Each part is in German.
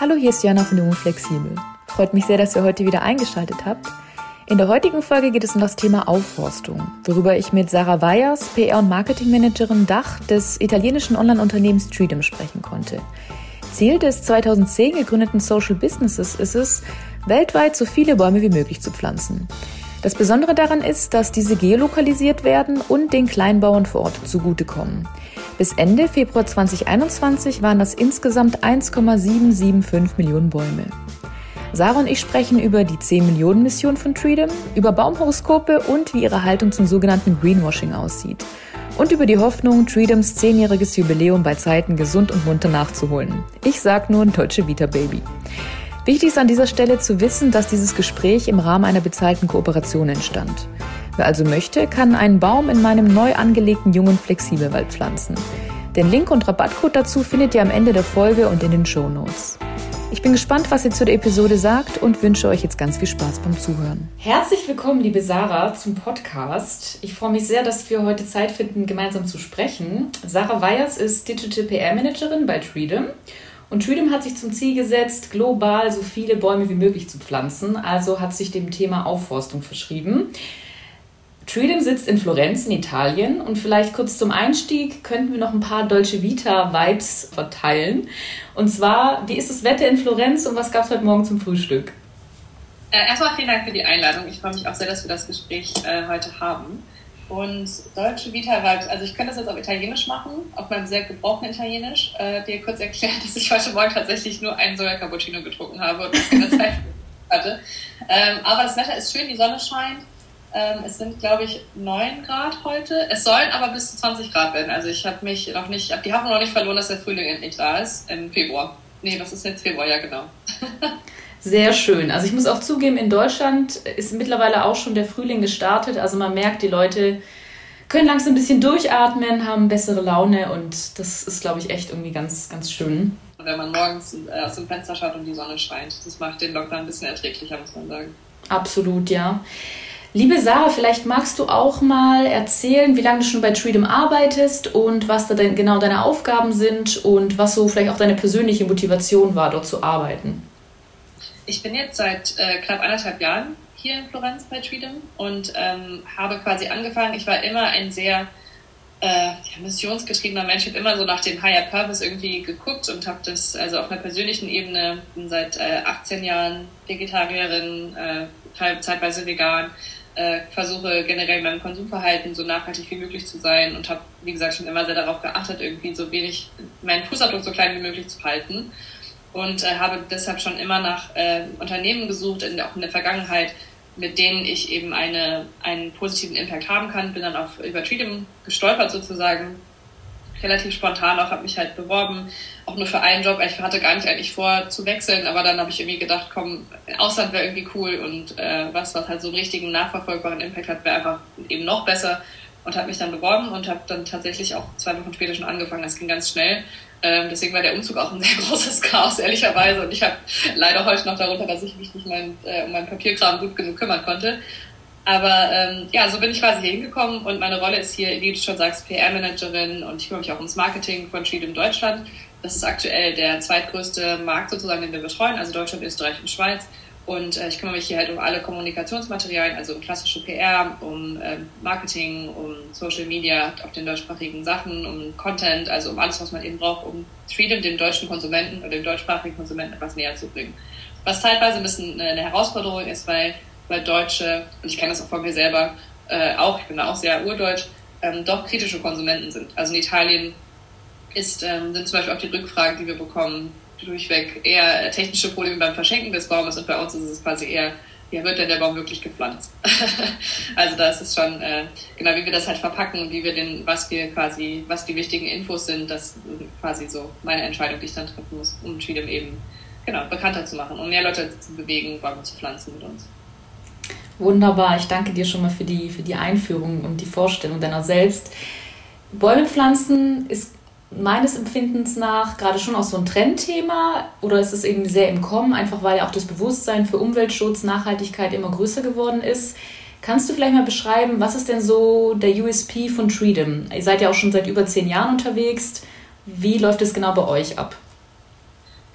Hallo, hier ist Jana von Junge Flexibel. Freut mich sehr, dass ihr heute wieder eingeschaltet habt. In der heutigen Folge geht es um das Thema Aufforstung, worüber ich mit Sarah Weyers, PR- und Marketingmanagerin Dach des italienischen Online-Unternehmens Treedom sprechen konnte. Ziel des 2010 gegründeten Social Businesses ist es, weltweit so viele Bäume wie möglich zu pflanzen. Das Besondere daran ist, dass diese geolokalisiert werden und den Kleinbauern vor Ort zugutekommen. Bis Ende Februar 2021 waren das insgesamt 1,775 Millionen Bäume. Sarah und ich sprechen über die 10 Millionen Mission von Freedom, über Baumhoroskope und wie ihre Haltung zum sogenannten Greenwashing aussieht. Und über die Hoffnung, Freedoms zehnjähriges Jubiläum bei Zeiten gesund und munter nachzuholen. Ich sag nur Deutsche Vita Baby. Wichtig ist an dieser Stelle zu wissen, dass dieses Gespräch im Rahmen einer bezahlten Kooperation entstand. Wer also möchte, kann einen Baum in meinem neu angelegten jungen Flexibelwald pflanzen. Den Link und Rabattcode dazu findet ihr am Ende der Folge und in den Show Notes. Ich bin gespannt, was ihr zu der Episode sagt und wünsche euch jetzt ganz viel Spaß beim Zuhören. Herzlich willkommen, liebe Sarah, zum Podcast. Ich freue mich sehr, dass wir heute Zeit finden, gemeinsam zu sprechen. Sarah Weyers ist Digital PR Managerin bei Treedom. Und Treedom hat sich zum Ziel gesetzt, global so viele Bäume wie möglich zu pflanzen, also hat sich dem Thema Aufforstung verschrieben. Tridem sitzt in Florenz in Italien und vielleicht kurz zum Einstieg könnten wir noch ein paar Dolce Vita Vibes verteilen. Und zwar, wie ist das Wetter in Florenz und was gab es heute Morgen zum Frühstück? Äh, erstmal vielen Dank für die Einladung. Ich freue mich auch sehr, dass wir das Gespräch äh, heute haben. Und Dolce Vita Vibes, also ich könnte das jetzt auf Italienisch machen, auf meinem sehr gebrochenen Italienisch, äh, dir kurz erklären, dass ich heute Morgen tatsächlich nur einen Soja Cappuccino getrunken habe und keine Zeit hatte. Ähm, aber das Wetter ist schön, die Sonne scheint. Ähm, es sind, glaube ich, 9 Grad heute. Es sollen aber bis zu 20 Grad werden. Also ich habe mich noch nicht, die Hoffnung noch nicht verloren, dass der Frühling endlich da ist im Februar. Nee, das ist jetzt Februar, ja genau. Sehr schön. Also ich muss auch zugeben, in Deutschland ist mittlerweile auch schon der Frühling gestartet. Also man merkt, die Leute können langsam ein bisschen durchatmen, haben bessere Laune und das ist, glaube ich, echt irgendwie ganz, ganz schön. Wenn man morgens äh, aus dem Fenster schaut und die Sonne scheint, das macht den Lockdown ein bisschen erträglicher, muss man sagen. Absolut, ja. Liebe Sarah, vielleicht magst du auch mal erzählen, wie lange du schon bei Treedom arbeitest und was da denn genau deine Aufgaben sind und was so vielleicht auch deine persönliche Motivation war, dort zu arbeiten. Ich bin jetzt seit äh, knapp anderthalb Jahren hier in Florenz bei Treedom und ähm, habe quasi angefangen. Ich war immer ein sehr äh, missionsgetriebener Mensch. Habe immer so nach dem Higher Purpose irgendwie geguckt und habe das also auf einer persönlichen Ebene, bin seit äh, 18 Jahren Vegetarierin, äh, zeitweise vegan, äh, versuche generell meinem Konsumverhalten so nachhaltig wie möglich zu sein und habe, wie gesagt, schon immer sehr darauf geachtet, irgendwie so wenig, meinen Fußabdruck so klein wie möglich zu halten. Und äh, habe deshalb schon immer nach äh, Unternehmen gesucht, in, auch in der Vergangenheit, mit denen ich eben eine, einen positiven Impact haben kann. Bin dann auf über gestolpert sozusagen relativ spontan auch, habe mich halt beworben, auch nur für einen Job. Ich hatte gar nicht eigentlich vor zu wechseln, aber dann habe ich irgendwie gedacht, komm, Ausland wäre irgendwie cool und äh, was, was halt so einen richtigen nachverfolgbaren Impact hat, wäre einfach eben noch besser und habe mich dann beworben und habe dann tatsächlich auch zwei Wochen später schon angefangen. Das ging ganz schnell. Ähm, deswegen war der Umzug auch ein sehr großes Chaos, ehrlicherweise. Und ich habe leider heute noch darunter, dass ich mich nicht mein, äh, um meinen Papierkram gut genug kümmern konnte. Aber ähm, ja, so bin ich quasi hier hingekommen und meine Rolle ist hier, wie du schon sagst, PR-Managerin und ich kümmere mich auch ums Marketing von Treedom Deutschland. Das ist aktuell der zweitgrößte Markt sozusagen, den wir betreuen, also Deutschland, Österreich und Schweiz. Und äh, ich kümmere mich hier halt um alle Kommunikationsmaterialien, also um klassische PR, um äh, Marketing, um Social Media auf den deutschsprachigen Sachen, um Content, also um alles, was man eben braucht, um Freedom dem deutschen Konsumenten oder dem deutschsprachigen Konsumenten etwas näher zu bringen. Was teilweise ein bisschen eine Herausforderung ist, weil weil Deutsche, und ich kenne das auch von mir selber äh, auch, ich bin da auch sehr urdeutsch, ähm, doch kritische Konsumenten sind. Also in Italien ist, ähm, sind zum Beispiel auch die Rückfragen, die wir bekommen, durchweg eher technische Probleme beim Verschenken des Baumes und bei uns ist es quasi eher, ja, wird denn der Baum wirklich gepflanzt? also da ist es schon, äh, genau, wie wir das halt verpacken und wie wir den, was wir quasi, was die wichtigen Infos sind, das ist quasi so meine Entscheidung, die ich dann treffen muss, um Freedom eben, genau, bekannter zu machen, um mehr Leute zu bewegen, Bäume zu pflanzen mit uns. Wunderbar, ich danke dir schon mal für die, für die Einführung und die Vorstellung deiner selbst. Bäume pflanzen ist meines Empfindens nach gerade schon auch so ein Trendthema oder ist es eben sehr im Kommen, einfach weil ja auch das Bewusstsein für Umweltschutz, Nachhaltigkeit immer größer geworden ist. Kannst du vielleicht mal beschreiben, was ist denn so der USP von Freedom? Ihr seid ja auch schon seit über zehn Jahren unterwegs. Wie läuft es genau bei euch ab?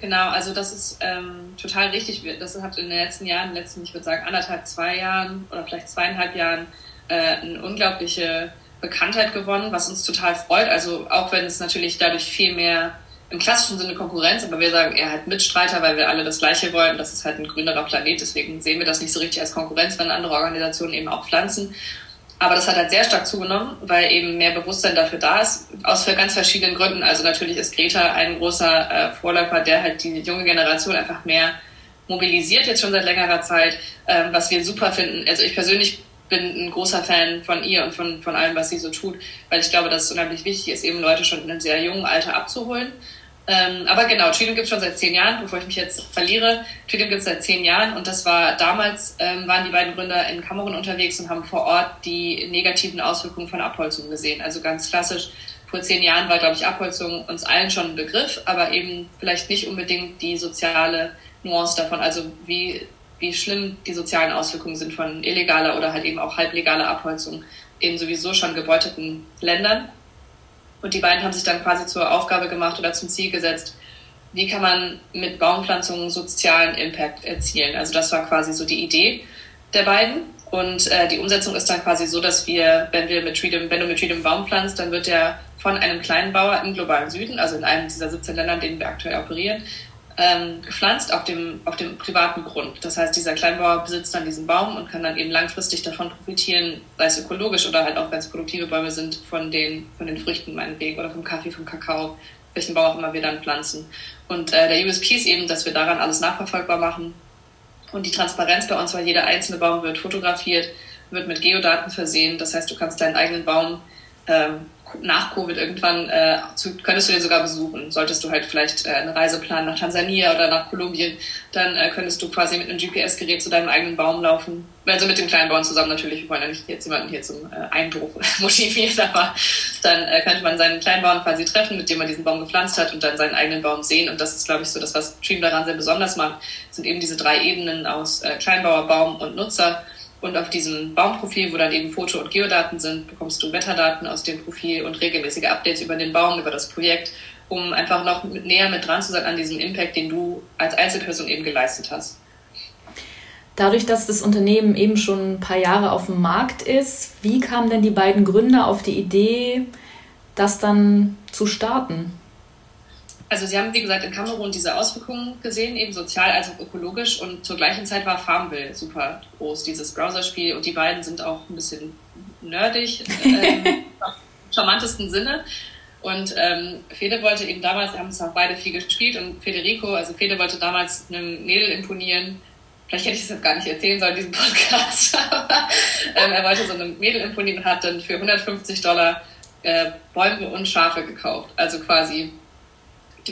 Genau, also das ist ähm, total richtig. Das hat in den letzten Jahren, letzten, ich würde sagen, anderthalb, zwei Jahren oder vielleicht zweieinhalb Jahren äh, eine unglaubliche Bekanntheit gewonnen, was uns total freut. Also auch wenn es natürlich dadurch viel mehr im klassischen Sinne Konkurrenz, aber wir sagen eher halt Mitstreiter, weil wir alle das Gleiche wollen. Das ist halt ein grünerer Planet, deswegen sehen wir das nicht so richtig als Konkurrenz, wenn andere Organisationen eben auch pflanzen. Aber das hat halt sehr stark zugenommen, weil eben mehr Bewusstsein dafür da ist, aus ganz verschiedenen Gründen. Also natürlich ist Greta ein großer äh, Vorläufer, der halt die junge Generation einfach mehr mobilisiert, jetzt schon seit längerer Zeit, ähm, was wir super finden. Also ich persönlich bin ein großer Fan von ihr und von, von allem, was sie so tut, weil ich glaube, dass es unheimlich wichtig ist, eben Leute schon in einem sehr jungen Alter abzuholen. Ähm, aber genau, Trillium gibt es schon seit zehn Jahren, bevor ich mich jetzt verliere. Trillium gibt es seit zehn Jahren und das war damals, ähm, waren die beiden Gründer in Kamerun unterwegs und haben vor Ort die negativen Auswirkungen von Abholzung gesehen. Also ganz klassisch, vor zehn Jahren war, glaube ich, Abholzung uns allen schon ein Begriff, aber eben vielleicht nicht unbedingt die soziale Nuance davon, also wie, wie schlimm die sozialen Auswirkungen sind von illegaler oder halt eben auch halblegaler Abholzung in sowieso schon gebeuteten Ländern. Und die beiden haben sich dann quasi zur Aufgabe gemacht oder zum Ziel gesetzt, wie kann man mit Baumpflanzungen sozialen Impact erzielen. Also das war quasi so die Idee der beiden. Und äh, die Umsetzung ist dann quasi so, dass wir, wenn wir mit Freedom, wenn du mit Freedom Baum pflanzt, dann wird der von einem kleinen Bauer im globalen Süden, also in einem dieser 17 Länder, in denen wir aktuell operieren, ähm, gepflanzt auf dem, auf dem privaten Grund. Das heißt, dieser Kleinbauer besitzt dann diesen Baum und kann dann eben langfristig davon profitieren, sei es ökologisch oder halt auch, wenn es produktive Bäume sind, von den, von den Früchten meinetwegen oder vom Kaffee, vom Kakao, welchen Baum auch immer wir dann pflanzen. Und äh, der USP ist eben, dass wir daran alles nachverfolgbar machen. Und die Transparenz bei uns, weil jeder einzelne Baum wird fotografiert, wird mit Geodaten versehen. Das heißt, du kannst deinen eigenen Baum ähm, nach Covid irgendwann äh, zu, könntest du den sogar besuchen. Solltest du halt vielleicht äh, eine Reise planen nach Tansania oder nach Kolumbien, dann äh, könntest du quasi mit einem GPS-Gerät zu deinem eigenen Baum laufen. Also mit dem kleinen Baum zusammen natürlich. Wir wollen ja nicht jetzt jemanden hier zum äh, Einbruch motivieren, aber dann äh, könnte man seinen kleinen Baum quasi treffen, mit dem man diesen Baum gepflanzt hat und dann seinen eigenen Baum sehen. Und das ist, glaube ich, so das, was Stream daran sehr besonders macht, sind eben diese drei Ebenen aus äh, Kleinbauer, Baum und Nutzer und auf diesem Baumprofil, wo dann eben Foto- und Geodaten sind, bekommst du Wetterdaten aus dem Profil und regelmäßige Updates über den Baum, über das Projekt, um einfach noch mit, näher mit dran zu sein an diesem Impact, den du als Einzelperson eben geleistet hast. Dadurch, dass das Unternehmen eben schon ein paar Jahre auf dem Markt ist, wie kamen denn die beiden Gründer auf die Idee, das dann zu starten? Also sie haben, wie gesagt, in Kamerun diese Auswirkungen gesehen, eben sozial als auch ökologisch. Und zur gleichen Zeit war Farmville super groß, dieses Browserspiel. Und die beiden sind auch ein bisschen nerdig, äh, im charmantesten Sinne. Und ähm, Fede wollte eben damals, wir haben es auch beide viel gespielt und Federico, also Fede wollte damals einem Mädel imponieren. Vielleicht hätte ich es jetzt gar nicht erzählen sollen, diesen Podcast, aber ähm, er wollte so einem Mädel imponieren und hat dann für 150 Dollar äh, Bäume und Schafe gekauft. Also quasi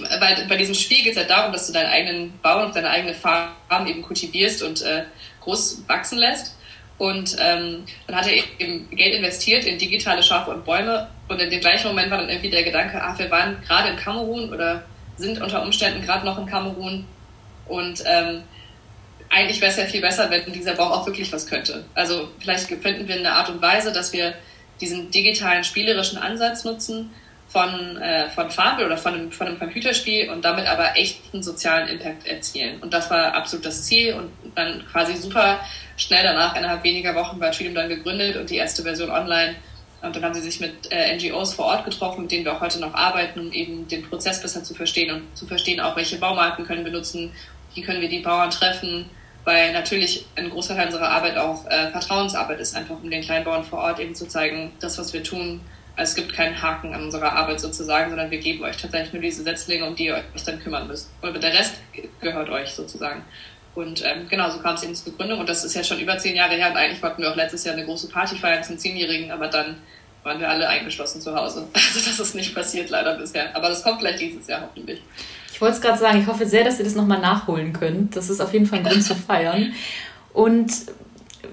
bei, bei diesem Spiel geht es ja darum, dass du deinen eigenen Bau und deine eigene Farm eben kultivierst und äh, groß wachsen lässt. Und ähm, dann hat er eben Geld investiert in digitale Schafe und Bäume. Und in dem gleichen Moment war dann irgendwie der Gedanke, ach, wir waren gerade in Kamerun oder sind unter Umständen gerade noch in Kamerun. Und ähm, eigentlich wäre es ja viel besser, wenn dieser Baum auch wirklich was könnte. Also vielleicht finden wir eine Art und Weise, dass wir diesen digitalen spielerischen Ansatz nutzen, von, äh, von Farbe oder von einem, von einem Computerspiel und damit aber echten sozialen Impact erzielen. Und das war absolut das Ziel und dann quasi super schnell danach, innerhalb weniger Wochen, war Freedom dann gegründet und die erste Version online. Und dann haben sie sich mit äh, NGOs vor Ort getroffen, mit denen wir auch heute noch arbeiten, um eben den Prozess besser zu verstehen und zu verstehen auch, welche Baumarken können wir nutzen, wie können wir die Bauern treffen, weil natürlich ein großer Teil unserer Arbeit auch äh, Vertrauensarbeit ist, einfach um den Kleinbauern vor Ort eben zu zeigen, das, was wir tun, es gibt keinen Haken an unserer Arbeit sozusagen, sondern wir geben euch tatsächlich nur diese Setzlinge, um die ihr euch dann kümmern müsst. Und der Rest gehört euch sozusagen. Und ähm, genau, so kam es eben zur Begründung. Und das ist ja schon über zehn Jahre her. Und eigentlich wollten wir auch letztes Jahr eine große Party feiern zum Zehnjährigen, aber dann waren wir alle eingeschlossen zu Hause. Also das ist nicht passiert leider bisher. Aber das kommt vielleicht dieses Jahr hoffentlich. Ich wollte es gerade sagen, ich hoffe sehr, dass ihr das nochmal nachholen könnt. Das ist auf jeden Fall ein Grund zu feiern. Und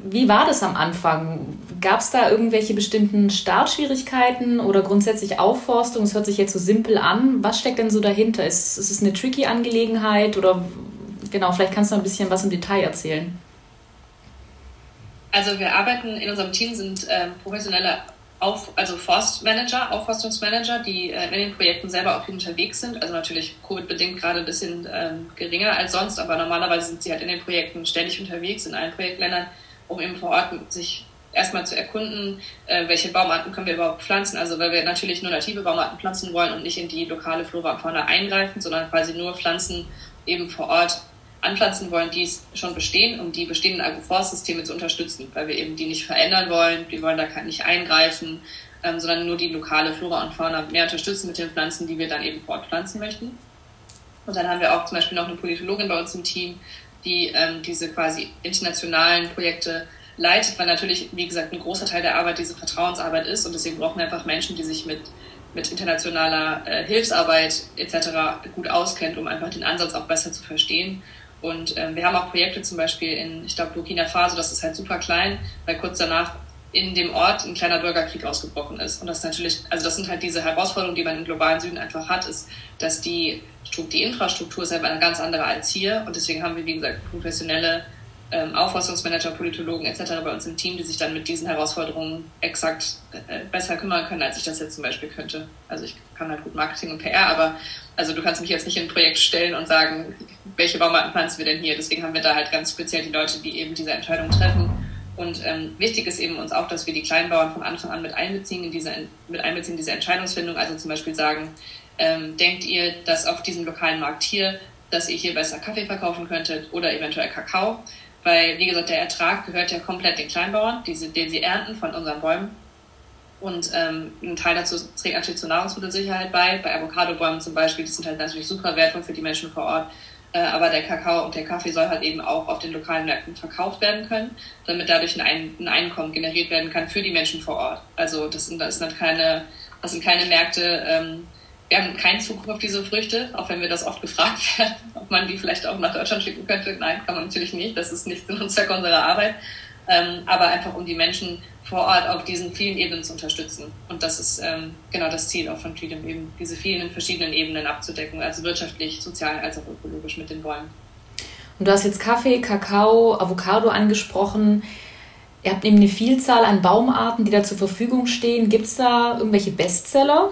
wie war das am Anfang? Gab es da irgendwelche bestimmten Startschwierigkeiten oder grundsätzlich Aufforstung? Es hört sich jetzt so simpel an. Was steckt denn so dahinter? Ist, ist es eine tricky Angelegenheit oder genau, vielleicht kannst du ein bisschen was im Detail erzählen. Also wir arbeiten in unserem Team sind äh, professionelle auf, also Forstmanager, Aufforstungsmanager, die äh, in den Projekten selber auch unterwegs sind. Also natürlich Covid-bedingt gerade ein bisschen ähm, geringer als sonst, aber normalerweise sind sie halt in den Projekten ständig unterwegs in allen Projektländern, um eben vor Ort sich erstmal zu erkunden, äh, welche Baumarten können wir überhaupt pflanzen. Also weil wir natürlich nur native Baumarten pflanzen wollen und nicht in die lokale Flora und Fauna eingreifen, sondern quasi nur Pflanzen eben vor Ort anpflanzen wollen, die schon bestehen, um die bestehenden Agroforstsysteme zu unterstützen, weil wir eben die nicht verändern wollen, wir wollen da nicht eingreifen, ähm, sondern nur die lokale Flora und Fauna mehr unterstützen mit den Pflanzen, die wir dann eben fortpflanzen möchten. Und dann haben wir auch zum Beispiel noch eine Politologin bei uns im Team, die ähm, diese quasi internationalen Projekte leitet, weil natürlich, wie gesagt, ein großer Teil der Arbeit diese Vertrauensarbeit ist und deswegen brauchen wir einfach Menschen, die sich mit mit internationaler äh, Hilfsarbeit etc. gut auskennt, um einfach den Ansatz auch besser zu verstehen und ähm, wir haben auch Projekte zum Beispiel in, ich glaube, Burkina Faso, das ist halt super klein, weil kurz danach in dem Ort ein kleiner Bürgerkrieg ausgebrochen ist. Und das natürlich, also das sind halt diese Herausforderungen, die man im globalen Süden einfach hat, ist, dass die, die Infrastruktur ist einfach eine ganz andere als hier. Und deswegen haben wir, wie gesagt, professionelle ähm, Aufforstungsmanager, Politologen etc. bei uns im Team, die sich dann mit diesen Herausforderungen exakt äh, besser kümmern können, als ich das jetzt zum Beispiel könnte. Also ich kann halt gut Marketing und PR, aber also du kannst mich jetzt nicht in ein Projekt stellen und sagen, welche Baumarten pflanzen wir denn hier? Deswegen haben wir da halt ganz speziell die Leute, die eben diese Entscheidung treffen. Und ähm, wichtig ist eben uns auch, dass wir die Kleinbauern von Anfang an mit einbeziehen in diese, mit einbeziehen in diese Entscheidungsfindung. Also zum Beispiel sagen, ähm, denkt ihr, dass auf diesem lokalen Markt hier, dass ihr hier besser Kaffee verkaufen könntet oder eventuell Kakao? Weil, wie gesagt, der Ertrag gehört ja komplett den Kleinbauern, diese, den sie ernten von unseren Bäumen. Und ähm, ein Teil dazu trägt natürlich zur Nahrungsmittelsicherheit bei. Bei Avocadobäumen zum Beispiel, die sind halt natürlich super wertvoll für die Menschen vor Ort. Äh, aber der Kakao und der Kaffee soll halt eben auch auf den lokalen Märkten verkauft werden können, damit dadurch ein, ein Einkommen generiert werden kann für die Menschen vor Ort. Also das sind, das sind keine, das sind keine Märkte, ähm, wir haben keinen Zugriff auf diese Früchte, auch wenn wir das oft gefragt werden, ob man die vielleicht auch nach Deutschland schicken könnte. Nein, kann man natürlich nicht. Das ist nicht Sinn und Zweck unserer Arbeit. Ähm, aber einfach um die Menschen vor Ort auf diesen vielen Ebenen zu unterstützen. Und das ist ähm, genau das Ziel auch von Freedom, eben diese vielen verschiedenen Ebenen abzudecken, also wirtschaftlich, sozial als auch ökologisch mit den Bäumen. Und du hast jetzt Kaffee, Kakao, Avocado angesprochen. Ihr habt eben eine Vielzahl an Baumarten, die da zur Verfügung stehen. Gibt es da irgendwelche Bestseller?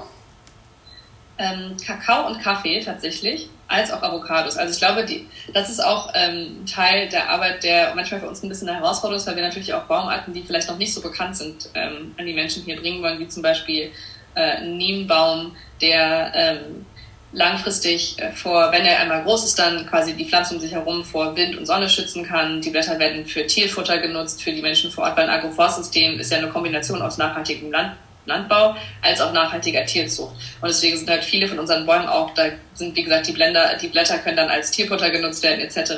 Ähm, Kakao und Kaffee tatsächlich, als auch Avocados. Also ich glaube, die, das ist auch ähm, Teil der Arbeit, der manchmal für uns ein bisschen eine Herausforderung ist, weil wir natürlich auch Baumarten, die vielleicht noch nicht so bekannt sind, ähm, an die Menschen hier bringen wollen, wie zum Beispiel äh, ein Niembaum, der ähm, langfristig äh, vor, wenn er einmal groß ist, dann quasi die Pflanze um sich herum vor Wind und Sonne schützen kann. Die Blätter werden für Tierfutter genutzt, für die Menschen vor Ort, weil ein Agroforstsystem ist ja eine Kombination aus nachhaltigem Land Landbau als auch nachhaltiger Tierzucht. Und deswegen sind halt viele von unseren Bäumen auch, da sind wie gesagt die Blätter, die Blätter können dann als Tierfutter genutzt werden etc.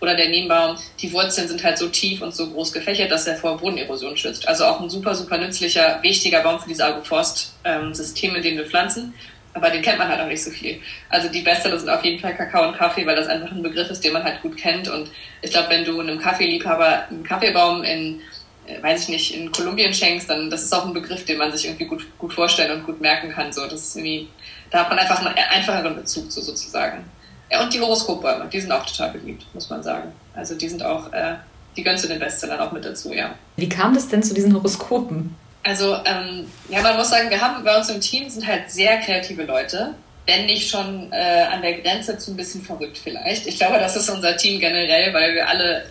Oder der Nebenbaum, die Wurzeln sind halt so tief und so groß gefächert, dass er vor Bodenerosion schützt. Also auch ein super, super nützlicher, wichtiger Baum für diese Agroforst-Systeme, in denen wir pflanzen. Aber den kennt man halt auch nicht so viel. Also die Bestseller sind auf jeden Fall Kakao und Kaffee, weil das einfach ein Begriff ist, den man halt gut kennt. Und ich glaube, wenn du einem Kaffeeliebhaber einen Kaffeebaum in weiß ich nicht, in Kolumbien schenkst, dann das ist auch ein Begriff, den man sich irgendwie gut, gut vorstellen und gut merken kann. So, das ist irgendwie, da hat man einfach einen einfacheren Bezug zu sozusagen. Ja, und die Horoskopbäume, die sind auch total beliebt, muss man sagen. Also die sind auch, äh, die gönnst du den Bestsellern auch mit dazu, ja. Wie kam das denn zu diesen Horoskopen? Also, ähm, ja, man muss sagen, wir haben bei uns im Team sind halt sehr kreative Leute wenn nicht schon äh, an der Grenze zu ein bisschen verrückt vielleicht. Ich glaube, das ist unser Team generell, weil wir alle,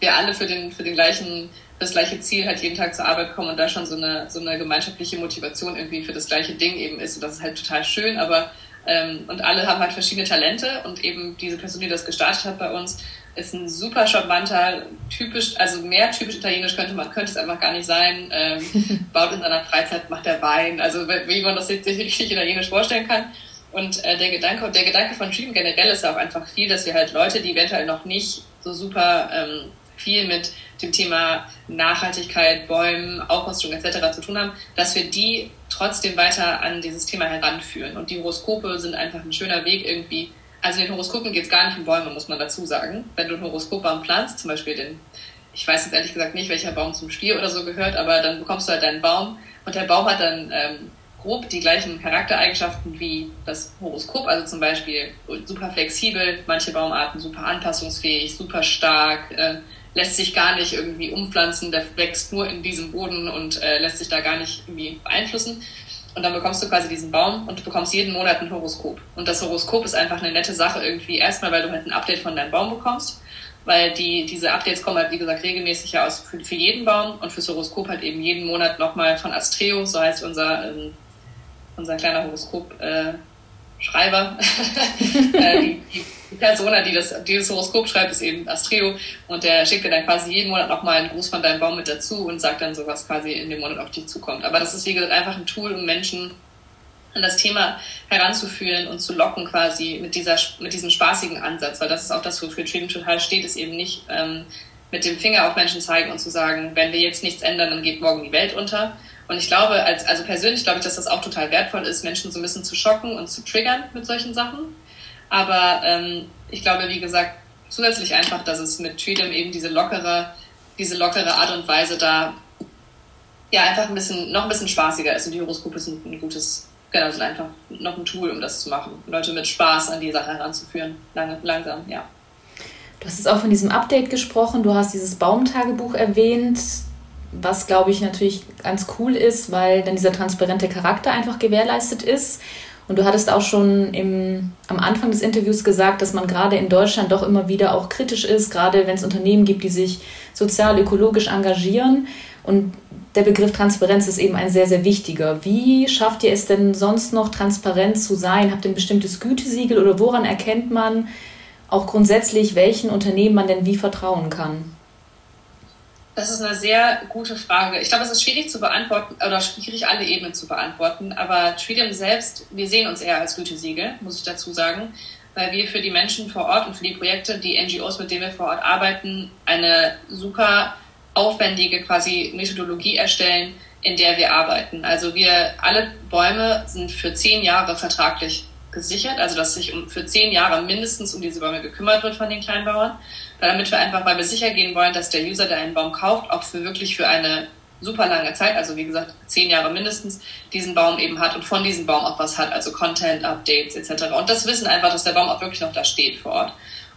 wir alle für den, für den gleichen das gleiche Ziel halt jeden Tag zur Arbeit kommen und da schon so eine, so eine gemeinschaftliche Motivation irgendwie für das gleiche Ding eben ist. Und das ist halt total schön, aber ähm, und alle haben halt verschiedene Talente und eben diese Person, die das gestartet hat bei uns, ist ein super charmanter, typisch, also mehr typisch italienisch könnte man, könnte es einfach gar nicht sein. Ähm, baut in seiner Freizeit, macht der Wein, also wie man das jetzt sich richtig italienisch vorstellen kann. Und äh, der Gedanke, der Gedanke von Dream generell ist auch einfach viel, dass wir halt Leute, die eventuell noch nicht so super ähm, viel mit dem Thema Nachhaltigkeit, Bäumen, Aufforstung etc. zu tun haben, dass wir die trotzdem weiter an dieses Thema heranführen. Und die Horoskope sind einfach ein schöner Weg irgendwie. Also in den Horoskopen geht es gar nicht um Bäume, muss man dazu sagen. Wenn du einen Horoskopbaum pflanzt, zum Beispiel den, ich weiß jetzt ehrlich gesagt nicht, welcher Baum zum Stier oder so gehört, aber dann bekommst du halt deinen Baum und der Baum hat dann ähm, grob die gleichen Charaktereigenschaften wie das Horoskop, also zum Beispiel super flexibel, manche Baumarten super anpassungsfähig, super stark, äh, lässt sich gar nicht irgendwie umpflanzen, der wächst nur in diesem Boden und äh, lässt sich da gar nicht irgendwie beeinflussen. Und dann bekommst du quasi diesen Baum und du bekommst jeden Monat ein Horoskop. Und das Horoskop ist einfach eine nette Sache irgendwie. Erstmal, weil du halt ein Update von deinem Baum bekommst. Weil die, diese Updates kommen halt, wie gesagt, regelmäßig ja aus für, für jeden Baum und fürs Horoskop halt eben jeden Monat nochmal von Astreo, so heißt unser, ähm, unser kleiner Horoskop, äh, Schreiber. äh, die, die, die Persona, die das, die das Horoskop schreibt, ist eben Astreo und der schickt dir dann quasi jeden Monat nochmal einen Gruß von deinem Baum mit dazu und sagt dann so, was quasi in dem Monat auf dich zukommt. Aber das ist, wie gesagt, einfach ein Tool, um Menschen an das Thema heranzuführen und zu locken quasi mit dieser mit diesem spaßigen Ansatz, weil das ist auch das, wofür Freedom total steht, ist eben nicht ähm, mit dem Finger auf Menschen zeigen und zu sagen, wenn wir jetzt nichts ändern, dann geht morgen die Welt unter, und ich glaube, als, also persönlich glaube ich, dass das auch total wertvoll ist, Menschen so ein bisschen zu schocken und zu triggern mit solchen Sachen. Aber ähm, ich glaube, wie gesagt, zusätzlich einfach, dass es mit Freedom eben diese lockere, diese lockere Art und Weise da ja einfach ein bisschen, noch ein bisschen spaßiger ist. Und die Horoskope sind ein gutes, genau, sind einfach noch ein Tool, um das zu machen. Leute mit Spaß an die Sache heranzuführen. Lang, langsam, ja. Du hast jetzt auch von diesem Update gesprochen, du hast dieses Baumtagebuch erwähnt was glaube ich natürlich ganz cool ist, weil dann dieser transparente Charakter einfach gewährleistet ist. Und du hattest auch schon im, am Anfang des Interviews gesagt, dass man gerade in Deutschland doch immer wieder auch kritisch ist, gerade wenn es Unternehmen gibt, die sich sozial, ökologisch engagieren. Und der Begriff Transparenz ist eben ein sehr, sehr wichtiger. Wie schafft ihr es denn sonst noch, transparent zu sein? Habt ihr ein bestimmtes Gütesiegel oder woran erkennt man auch grundsätzlich, welchen Unternehmen man denn wie vertrauen kann? Das ist eine sehr gute Frage. Ich glaube, es ist schwierig zu beantworten oder schwierig, alle Ebenen zu beantworten. Aber Freedom selbst, wir sehen uns eher als Gütesiegel, muss ich dazu sagen, weil wir für die Menschen vor Ort und für die Projekte, die NGOs, mit denen wir vor Ort arbeiten, eine super aufwendige quasi Methodologie erstellen, in der wir arbeiten. Also wir, alle Bäume sind für zehn Jahre vertraglich gesichert, also dass sich um, für zehn Jahre mindestens um diese Bäume gekümmert wird von den Kleinbauern damit wir einfach, weil wir sicher gehen wollen, dass der User, der einen Baum kauft, auch für wirklich für eine super lange Zeit, also wie gesagt zehn Jahre mindestens, diesen Baum eben hat und von diesem Baum auch was hat, also Content, Updates etc. Und das Wissen einfach, dass der Baum auch wirklich noch da steht vor Ort.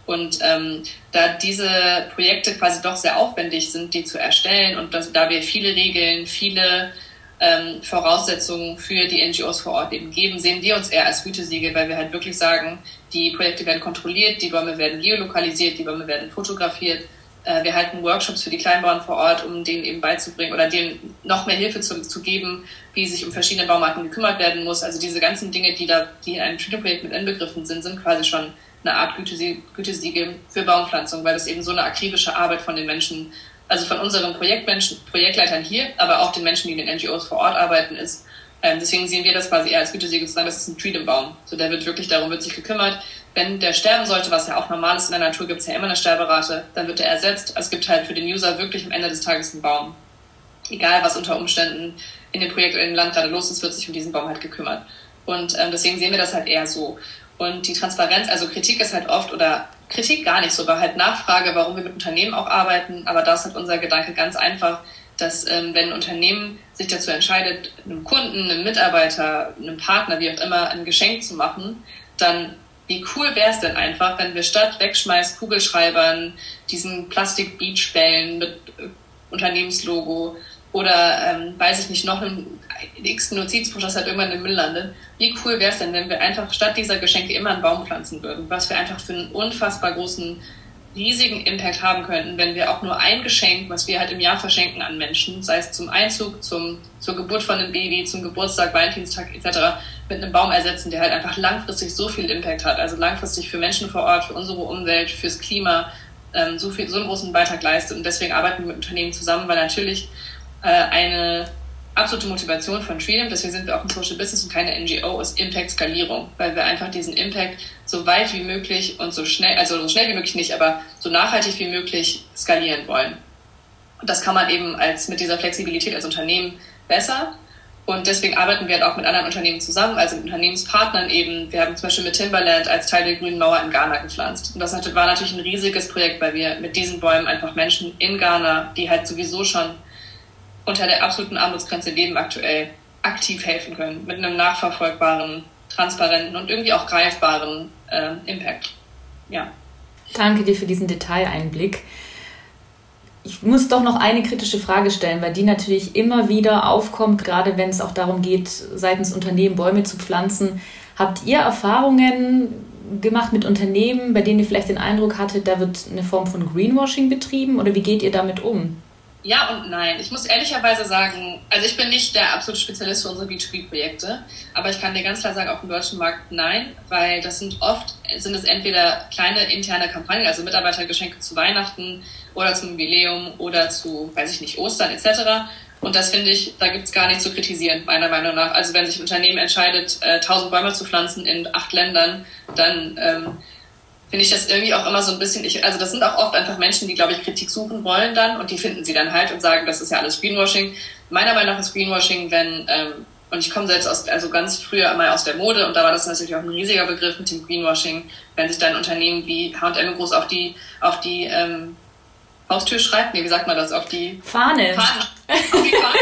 Und ähm, da diese Projekte quasi doch sehr aufwendig sind, die zu erstellen und das, da wir viele Regeln, viele ähm, Voraussetzungen für die NGOs vor Ort eben geben, sehen wir uns eher als Gütesiegel, weil wir halt wirklich sagen, die Projekte werden kontrolliert, die Bäume werden geolokalisiert, die Bäume werden fotografiert. Äh, wir halten Workshops für die Kleinbauern vor Ort, um denen eben beizubringen oder denen noch mehr Hilfe zu, zu geben, wie sich um verschiedene Baumarten gekümmert werden muss. Also diese ganzen Dinge, die da, die in einem Twitter-Projekt mit inbegriffen sind, sind quasi schon eine Art Gütesiegel für Baumpflanzung, weil das eben so eine akribische Arbeit von den Menschen, also von unseren Projektmenschen, Projektleitern hier, aber auch den Menschen, die in den NGOs vor Ort arbeiten, ist, ähm, deswegen sehen wir das quasi eher als Gütesiegel zu das ist ein Freedom-Baum. So, der wird wirklich darum, wird sich gekümmert. Wenn der sterben sollte, was ja auch normal ist in der Natur, gibt es ja immer eine Sterberate, dann wird er ersetzt. Es gibt halt für den User wirklich am Ende des Tages einen Baum. Egal, was unter Umständen in dem Projekt oder im Land gerade los ist, wird sich um diesen Baum halt gekümmert. Und ähm, deswegen sehen wir das halt eher so. Und die Transparenz, also Kritik ist halt oft, oder Kritik gar nicht so, aber halt Nachfrage, warum wir mit Unternehmen auch arbeiten. Aber da ist halt unser Gedanke ganz einfach, dass ähm, wenn Unternehmen sich dazu entscheidet, einem Kunden, einem Mitarbeiter, einem Partner, wie auch immer, ein Geschenk zu machen, dann wie cool wäre es denn einfach, wenn wir statt Wegschmeiß Kugelschreibern, diesen Plastik-Beachbällen mit äh, Unternehmenslogo oder ähm, weiß ich nicht, noch einen x Notizbuch, das halt irgendwann im Müll landet. Wie cool wäre es denn, wenn wir einfach statt dieser Geschenke immer einen Baum pflanzen würden, was wir einfach für einen unfassbar großen riesigen Impact haben könnten, wenn wir auch nur ein Geschenk, was wir halt im Jahr verschenken an Menschen, sei es zum Einzug, zum, zur Geburt von einem Baby, zum Geburtstag, Valentinstag etc., mit einem Baum ersetzen, der halt einfach langfristig so viel Impact hat, also langfristig für Menschen vor Ort, für unsere Umwelt, fürs Klima, ähm, so viel, so einen großen Beitrag leistet. Und deswegen arbeiten wir mit Unternehmen zusammen, weil natürlich äh, eine absolute Motivation von Freedom, deswegen sind wir auch ein Social Business und keine NGO, ist Impact-Skalierung, weil wir einfach diesen Impact so weit wie möglich und so schnell, also so schnell wie möglich nicht, aber so nachhaltig wie möglich skalieren wollen. Und das kann man eben als mit dieser Flexibilität als Unternehmen besser. Und deswegen arbeiten wir halt auch mit anderen Unternehmen zusammen, also mit Unternehmenspartnern eben. Wir haben zum Beispiel mit Timberland als Teil der Grünen Mauer in Ghana gepflanzt. Und das war natürlich ein riesiges Projekt, weil wir mit diesen Bäumen einfach Menschen in Ghana, die halt sowieso schon unter der absoluten Armutsgrenze leben aktuell, aktiv helfen können. Mit einem nachverfolgbaren, transparenten und irgendwie auch greifbaren äh, Impact. Ja. Danke dir für diesen Detaileinblick. Ich muss doch noch eine kritische Frage stellen, weil die natürlich immer wieder aufkommt, gerade wenn es auch darum geht, seitens Unternehmen Bäume zu pflanzen. Habt ihr Erfahrungen gemacht mit Unternehmen, bei denen ihr vielleicht den Eindruck hattet, da wird eine Form von Greenwashing betrieben oder wie geht ihr damit um? Ja und nein. Ich muss ehrlicherweise sagen, also ich bin nicht der absolute Spezialist für unsere B2B-Projekte, aber ich kann dir ganz klar sagen, auf dem deutschen Markt nein, weil das sind oft, sind es entweder kleine interne Kampagnen, also Mitarbeitergeschenke zu Weihnachten oder zum Jubiläum oder zu, weiß ich nicht, Ostern etc. Und das finde ich, da gibt es gar nichts zu kritisieren, meiner Meinung nach. Also wenn sich ein Unternehmen entscheidet, äh, 1000 Bäume zu pflanzen in acht Ländern, dann ähm, finde ich das irgendwie auch immer so ein bisschen, ich, also das sind auch oft einfach Menschen, die, glaube ich, Kritik suchen wollen dann und die finden sie dann halt und sagen, das ist ja alles Greenwashing. Meiner Meinung nach ist Greenwashing, wenn, ähm, und ich komme selbst aus, also ganz früher einmal aus der Mode und da war das natürlich auch ein riesiger Begriff mit dem Greenwashing, wenn sich dann Unternehmen wie H&M groß auf die, auf die ähm, Haustür schreibt, nee, wie sagt man das, auf die Fahne. Fahne. Auf die Fahne.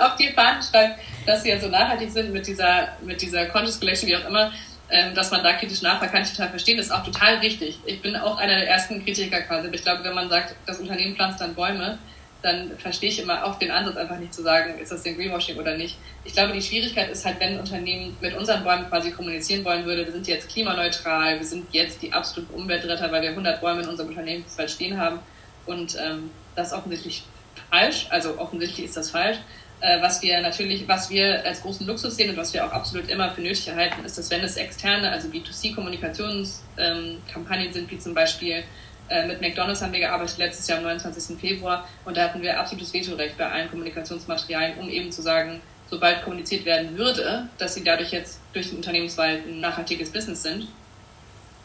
auf die Fahne schreibt, dass sie ja so nachhaltig sind mit dieser, mit dieser Conscious Collection, wie auch immer, ähm, dass man da kritisch nachfragt, kann ich total verstehen, das ist auch total richtig. Ich bin auch einer der ersten Kritiker quasi. Ich glaube, wenn man sagt, das Unternehmen pflanzt dann Bäume, dann verstehe ich immer auch den Ansatz einfach nicht zu sagen, ist das denn Greenwashing oder nicht. Ich glaube, die Schwierigkeit ist halt, wenn ein Unternehmen mit unseren Bäumen quasi kommunizieren wollen würde, wir sind jetzt klimaneutral, wir sind jetzt die absoluten Umweltretter, weil wir 100 Bäume in unserem Unternehmensfeld stehen haben und ähm, das ist offensichtlich falsch, also offensichtlich ist das falsch. Äh, was wir natürlich, was wir als großen Luxus sehen und was wir auch absolut immer für nötig erhalten, ist, dass wenn es externe, also B2C-Kommunikationskampagnen ähm, sind, wie zum Beispiel äh, mit McDonalds haben wir gearbeitet letztes Jahr am 29. Februar und da hatten wir absolutes Vetorecht bei allen Kommunikationsmaterialien, um eben zu sagen, sobald kommuniziert werden würde, dass sie dadurch jetzt durch den Unternehmenswald ein nachhaltiges Business sind,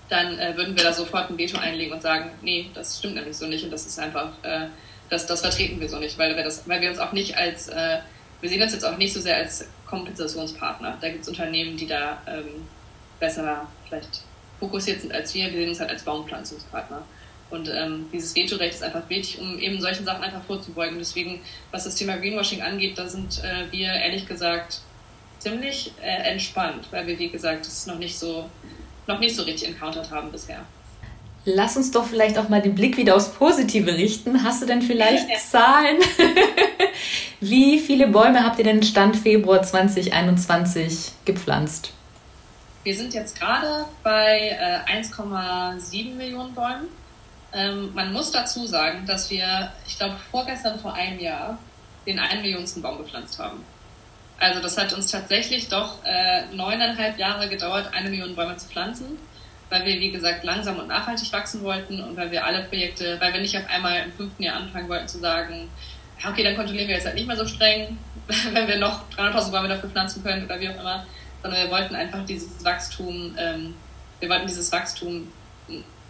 dann äh, würden wir da sofort ein Veto einlegen und sagen, nee, das stimmt nämlich so nicht und das ist einfach äh, das, das vertreten wir so nicht, weil wir, das, weil wir uns auch nicht als, äh, wir sehen uns jetzt auch nicht so sehr als Kompensationspartner. Da gibt es Unternehmen, die da ähm, besser vielleicht fokussiert sind als wir. Wir sehen uns halt als Baumpflanzungspartner. Und ähm, dieses Vetorecht ist einfach wichtig, um eben solchen Sachen einfach vorzubeugen. Deswegen, was das Thema Greenwashing angeht, da sind äh, wir ehrlich gesagt ziemlich äh, entspannt, weil wir, wie gesagt, das noch nicht so, noch nicht so richtig encountered haben bisher. Lass uns doch vielleicht auch mal den Blick wieder aufs Positive richten. Hast du denn vielleicht ja. Zahlen? Wie viele Bäume habt ihr denn Stand Februar 2021 gepflanzt? Wir sind jetzt gerade bei äh, 1,7 Millionen Bäumen. Ähm, man muss dazu sagen, dass wir, ich glaube, vorgestern vor einem Jahr den einen Millionsten Baum gepflanzt haben. Also das hat uns tatsächlich doch äh, neuneinhalb Jahre gedauert, eine Million Bäume zu pflanzen weil wir, wie gesagt, langsam und nachhaltig wachsen wollten und weil wir alle Projekte, weil wir nicht auf einmal im fünften Jahr anfangen wollten zu sagen, okay, dann kontrollieren wir jetzt halt nicht mehr so streng, wenn wir noch 300.000 Bäume dafür pflanzen können oder wie auch immer, sondern wir wollten einfach dieses Wachstum, ähm, wir wollten dieses Wachstum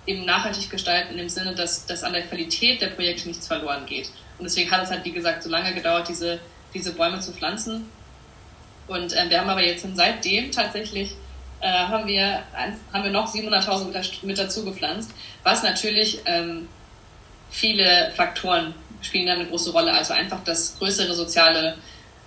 eben nachhaltig gestalten, in dem Sinne, dass, dass an der Qualität der Projekte nichts verloren geht. Und deswegen hat es halt, wie gesagt, so lange gedauert, diese, diese Bäume zu pflanzen. Und äh, wir haben aber jetzt seitdem tatsächlich äh, haben, wir, haben wir noch 700.000 mit dazu gepflanzt, was natürlich ähm, viele Faktoren spielen da eine große Rolle. Also einfach das größere soziale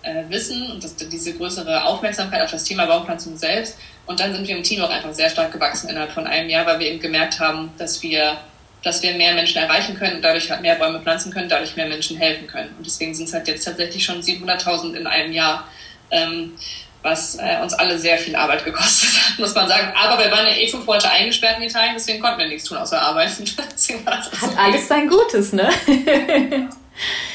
äh, Wissen und das, diese größere Aufmerksamkeit auf das Thema Baumpflanzung selbst. Und dann sind wir im Team auch einfach sehr stark gewachsen innerhalb von einem Jahr, weil wir eben gemerkt haben, dass wir, dass wir mehr Menschen erreichen können und dadurch halt mehr Bäume pflanzen können, dadurch mehr Menschen helfen können. Und deswegen sind es halt jetzt tatsächlich schon 700.000 in einem Jahr. Ähm, was äh, uns alle sehr viel Arbeit gekostet hat, muss man sagen. Aber wir waren ja eh fünf Monate eingesperrt in Italien, deswegen konnten wir nichts tun außer arbeiten. hat okay. alles sein Gutes, ne?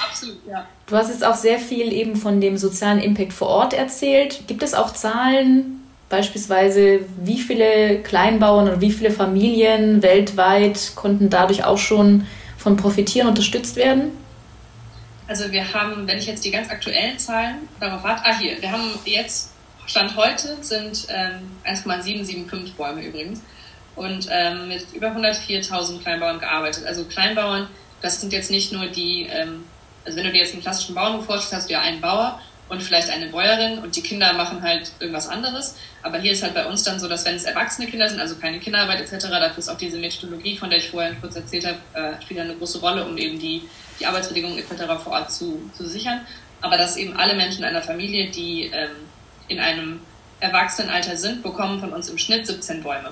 Absolut, ja. Du hast jetzt auch sehr viel eben von dem sozialen Impact vor Ort erzählt. Gibt es auch Zahlen, beispielsweise wie viele Kleinbauern oder wie viele Familien weltweit konnten dadurch auch schon von profitieren, unterstützt werden? Also wir haben, wenn ich jetzt die ganz aktuellen Zahlen darauf warte, ah hier, wir haben jetzt Stand heute sind ähm, 1,775 Bäume übrigens und ähm, mit über 104.000 Kleinbauern gearbeitet. Also Kleinbauern, das sind jetzt nicht nur die, ähm, also wenn du dir jetzt einen klassischen Bauernhof vorstellst, hast du ja einen Bauer und vielleicht eine Bäuerin und die Kinder machen halt irgendwas anderes. Aber hier ist halt bei uns dann so, dass wenn es erwachsene Kinder sind, also keine Kinderarbeit etc., dafür ist auch diese Methodologie, von der ich vorhin kurz erzählt habe, äh, spielt eine große Rolle, um eben die, die Arbeitsbedingungen etc. vor Ort zu, zu sichern. Aber dass eben alle Menschen einer Familie, die ähm, in einem Erwachsenenalter sind, bekommen von uns im Schnitt 17 Bäume.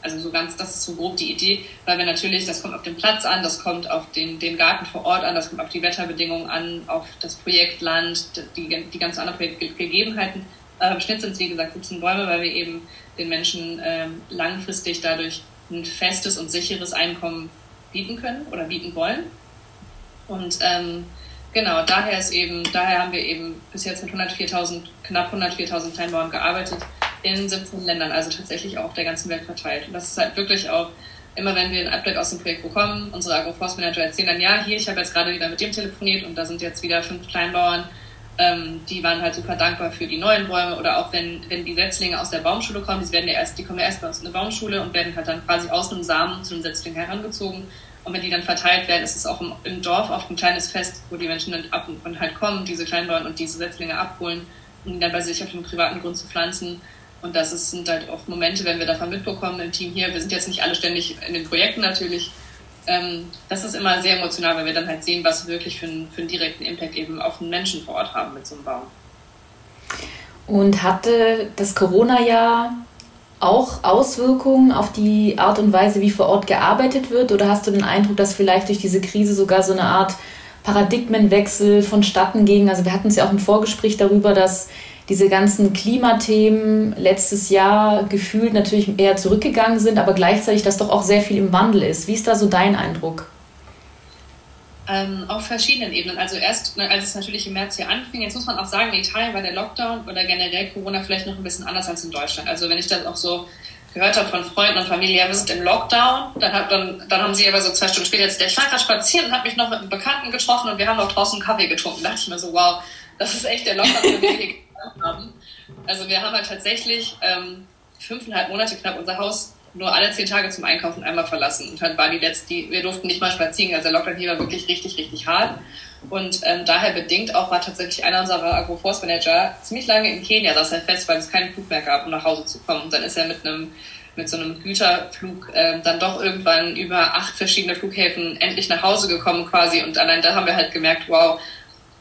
Also so ganz, das ist so grob die Idee, weil wir natürlich, das kommt auf den Platz an, das kommt auf den, den Garten vor Ort an, das kommt auf die Wetterbedingungen an, auf das Projektland, die, die ganzen anderen Projektgegebenheiten. Aber im Schnitt sind es, wie gesagt, 17 Bäume, weil wir eben den Menschen ähm, langfristig dadurch ein festes und sicheres Einkommen bieten können oder bieten wollen. Und ähm, genau, daher ist eben, daher haben wir eben bis jetzt mit 104.000, knapp 104.000 Kleinbauern gearbeitet in 17 Ländern, also tatsächlich auch auf der ganzen Welt verteilt. Und das ist halt wirklich auch, immer wenn wir ein Update aus dem Projekt bekommen, unsere Agroforce-Manager erzählen dann, ja, hier, ich habe jetzt gerade wieder mit dem telefoniert und da sind jetzt wieder fünf Kleinbauern, ähm, die waren halt super dankbar für die neuen Bäume oder auch wenn, wenn die Setzlinge aus der Baumschule kommen, die, werden ja erst, die kommen ja erst bei uns in eine Baumschule und werden halt dann quasi aus einem Samen zu einem Setzling herangezogen. Und wenn die dann verteilt werden, ist es auch im, im Dorf oft ein kleines Fest, wo die Menschen dann ab und halt kommen, diese Kleinbauern und diese Setzlinge abholen, um die dann bei sich auf dem privaten Grund zu pflanzen. Und das ist, sind halt auch Momente, wenn wir davon mitbekommen im Team hier. Wir sind jetzt nicht alle ständig in den Projekten natürlich. Ähm, das ist immer sehr emotional, weil wir dann halt sehen, was wir wirklich für einen, für einen direkten Impact eben auf den Menschen vor Ort haben mit so einem Baum. Und hatte das Corona-Jahr auch Auswirkungen auf die Art und Weise, wie vor Ort gearbeitet wird? Oder hast du den Eindruck, dass vielleicht durch diese Krise sogar so eine Art Paradigmenwechsel vonstatten ging? Also wir hatten es ja auch im Vorgespräch darüber, dass diese ganzen Klimathemen letztes Jahr gefühlt natürlich eher zurückgegangen sind, aber gleichzeitig, dass doch auch sehr viel im Wandel ist. Wie ist da so dein Eindruck? Ähm, auf verschiedenen Ebenen. Also erst, ne, als es natürlich im März hier anfing, jetzt muss man auch sagen, in Italien war der Lockdown oder generell Corona vielleicht noch ein bisschen anders als in Deutschland. Also wenn ich das auch so gehört habe von Freunden und Familie, ja, wir sind im Lockdown, dann, hab, dann, dann haben sie aber so zwei Stunden später jetzt, ich war gerade spazieren und habe mich noch mit einem Bekannten getroffen und wir haben noch draußen Kaffee getrunken. Da dachte ich mir so, wow, das ist echt der Lockdown, den wir haben. Also wir haben halt tatsächlich ähm, fünfeinhalb Monate knapp unser Haus nur alle zehn Tage zum Einkaufen einmal verlassen. Und dann war die letzte, die, wir durften nicht mal spazieren. Also der Lockdown hier war wirklich richtig, richtig hart. Und ähm, daher bedingt auch war tatsächlich einer unserer Agroforce Manager ziemlich lange in Kenia, saß er fest, weil es keinen Flug mehr gab, um nach Hause zu kommen. Und dann ist er mit einem mit so einem Güterflug ähm, dann doch irgendwann über acht verschiedene Flughäfen endlich nach Hause gekommen quasi. Und allein da haben wir halt gemerkt, wow,